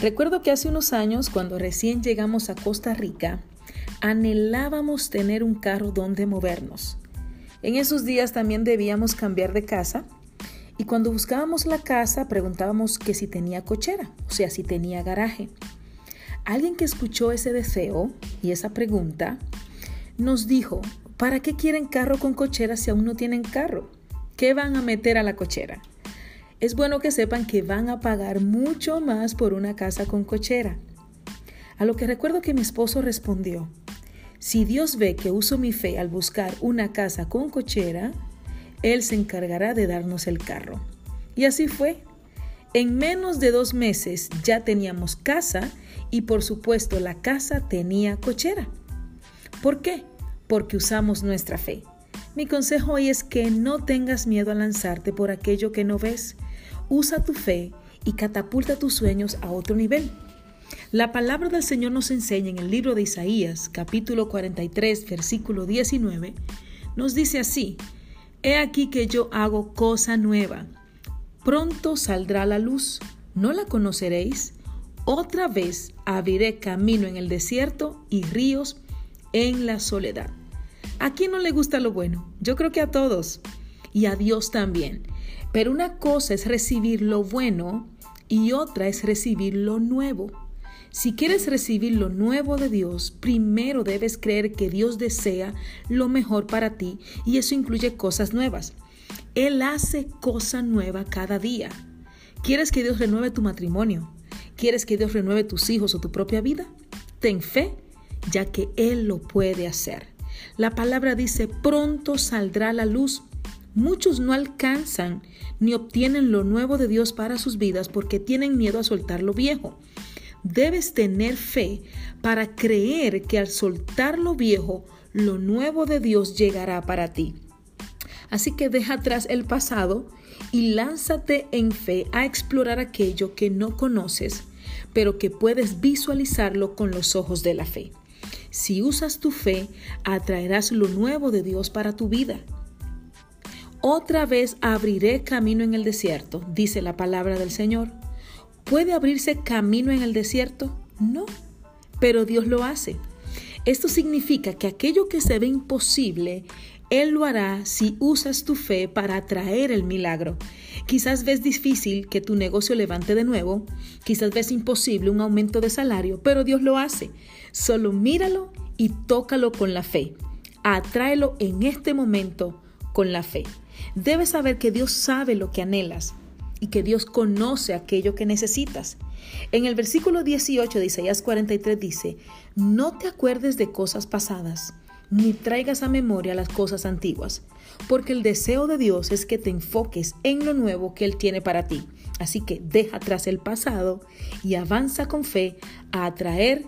Recuerdo que hace unos años, cuando recién llegamos a Costa Rica, anhelábamos tener un carro donde movernos. En esos días también debíamos cambiar de casa y cuando buscábamos la casa preguntábamos que si tenía cochera, o sea, si tenía garaje. Alguien que escuchó ese deseo y esa pregunta nos dijo, ¿para qué quieren carro con cochera si aún no tienen carro? ¿Qué van a meter a la cochera? Es bueno que sepan que van a pagar mucho más por una casa con cochera. A lo que recuerdo que mi esposo respondió, si Dios ve que uso mi fe al buscar una casa con cochera, Él se encargará de darnos el carro. Y así fue. En menos de dos meses ya teníamos casa y por supuesto la casa tenía cochera. ¿Por qué? Porque usamos nuestra fe. Mi consejo hoy es que no tengas miedo a lanzarte por aquello que no ves. Usa tu fe y catapulta tus sueños a otro nivel. La palabra del Señor nos enseña en el libro de Isaías, capítulo 43, versículo 19, nos dice así, He aquí que yo hago cosa nueva. Pronto saldrá la luz, ¿no la conoceréis? Otra vez abriré camino en el desierto y ríos en la soledad. ¿A quién no le gusta lo bueno? Yo creo que a todos y a Dios también. Pero una cosa es recibir lo bueno y otra es recibir lo nuevo. Si quieres recibir lo nuevo de Dios, primero debes creer que Dios desea lo mejor para ti y eso incluye cosas nuevas. Él hace cosa nueva cada día. ¿Quieres que Dios renueve tu matrimonio? ¿Quieres que Dios renueve tus hijos o tu propia vida? Ten fe, ya que Él lo puede hacer. La palabra dice, pronto saldrá la luz. Muchos no alcanzan ni obtienen lo nuevo de Dios para sus vidas porque tienen miedo a soltar lo viejo. Debes tener fe para creer que al soltar lo viejo, lo nuevo de Dios llegará para ti. Así que deja atrás el pasado y lánzate en fe a explorar aquello que no conoces, pero que puedes visualizarlo con los ojos de la fe. Si usas tu fe, atraerás lo nuevo de Dios para tu vida. Otra vez abriré camino en el desierto, dice la palabra del Señor. ¿Puede abrirse camino en el desierto? No, pero Dios lo hace. Esto significa que aquello que se ve imposible, Él lo hará si usas tu fe para atraer el milagro. Quizás ves difícil que tu negocio levante de nuevo, quizás ves imposible un aumento de salario, pero Dios lo hace. Solo míralo y tócalo con la fe. Atráelo en este momento la fe. Debes saber que Dios sabe lo que anhelas y que Dios conoce aquello que necesitas. En el versículo 18 de Isaías 43 dice, no te acuerdes de cosas pasadas, ni traigas a memoria las cosas antiguas, porque el deseo de Dios es que te enfoques en lo nuevo que Él tiene para ti. Así que deja atrás el pasado y avanza con fe a atraer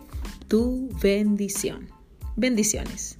tu bendición. Bendiciones.